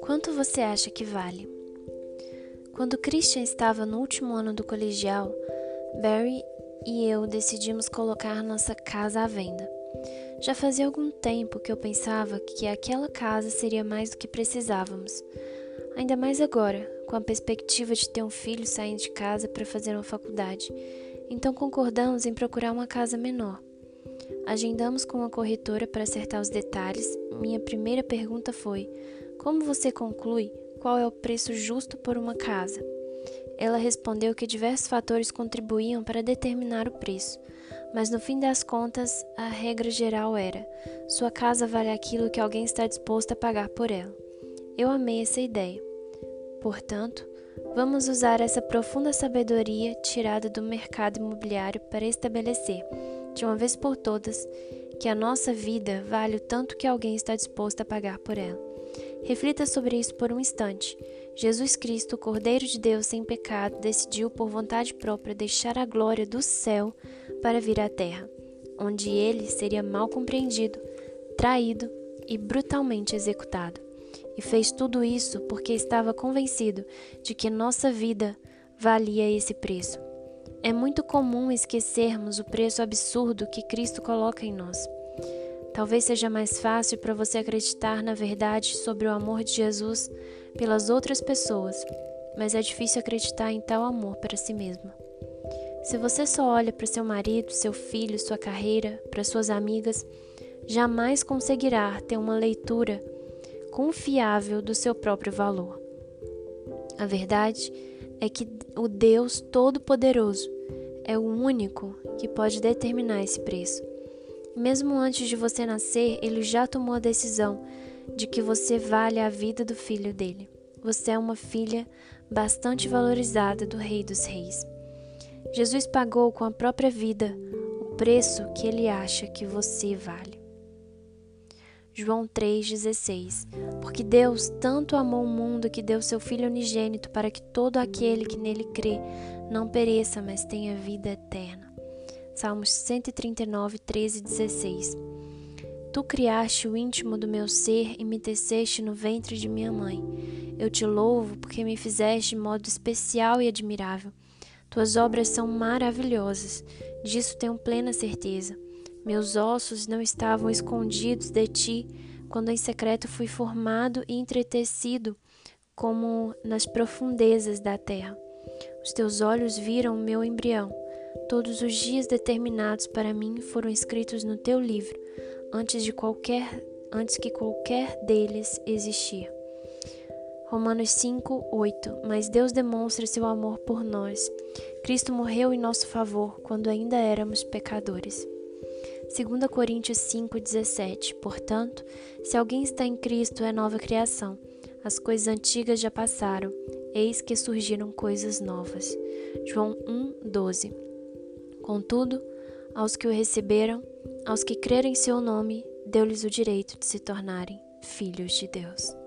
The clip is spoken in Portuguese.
Quanto você acha que vale? Quando Christian estava no último ano do colegial, Barry e eu decidimos colocar nossa casa à venda. Já fazia algum tempo que eu pensava que aquela casa seria mais do que precisávamos. Ainda mais agora, com a perspectiva de ter um filho saindo de casa para fazer uma faculdade. Então concordamos em procurar uma casa menor. Agendamos com uma corretora para acertar os detalhes. Minha primeira pergunta foi: como você conclui qual é o preço justo por uma casa? Ela respondeu que diversos fatores contribuíam para determinar o preço, mas no fim das contas, a regra geral era: sua casa vale aquilo que alguém está disposto a pagar por ela. Eu amei essa ideia. Portanto, vamos usar essa profunda sabedoria tirada do mercado imobiliário para estabelecer, de uma vez por todas, que a nossa vida vale o tanto que alguém está disposto a pagar por ela. Reflita sobre isso por um instante. Jesus Cristo, Cordeiro de Deus sem pecado, decidiu por vontade própria deixar a glória do céu para vir à terra, onde ele seria mal compreendido, traído e brutalmente executado. E fez tudo isso porque estava convencido de que nossa vida valia esse preço. É muito comum esquecermos o preço absurdo que Cristo coloca em nós. Talvez seja mais fácil para você acreditar na verdade sobre o amor de Jesus pelas outras pessoas, mas é difícil acreditar em tal amor para si mesmo. Se você só olha para seu marido, seu filho, sua carreira, para suas amigas, jamais conseguirá ter uma leitura confiável do seu próprio valor. A verdade é que o Deus Todo-Poderoso é o único que pode determinar esse preço. Mesmo antes de você nascer, ele já tomou a decisão de que você vale a vida do filho dele. Você é uma filha bastante valorizada do Rei dos Reis. Jesus pagou com a própria vida o preço que ele acha que você vale. João 3,16 Porque Deus tanto amou o mundo que deu seu Filho unigênito para que todo aquele que nele crê não pereça, mas tenha vida eterna. Salmos 139, 13 e 16. Tu criaste o íntimo do meu ser e me teceste no ventre de minha mãe. Eu te louvo porque me fizeste de modo especial e admirável. Tuas obras são maravilhosas, disso tenho plena certeza. Meus ossos não estavam escondidos de ti quando em secreto fui formado e entretecido como nas profundezas da terra. Os teus olhos viram o meu embrião. Todos os dias determinados para mim foram escritos no teu livro, antes de qualquer antes que qualquer deles existir. Romanos 5, 8. Mas Deus demonstra seu amor por nós. Cristo morreu em nosso favor quando ainda éramos pecadores. 2 Coríntios 5, 17. Portanto, se alguém está em Cristo, é nova criação. As coisas antigas já passaram, eis que surgiram coisas novas. João 1, 12. Contudo, aos que o receberam, aos que creram em seu nome, deu-lhes o direito de se tornarem filhos de Deus.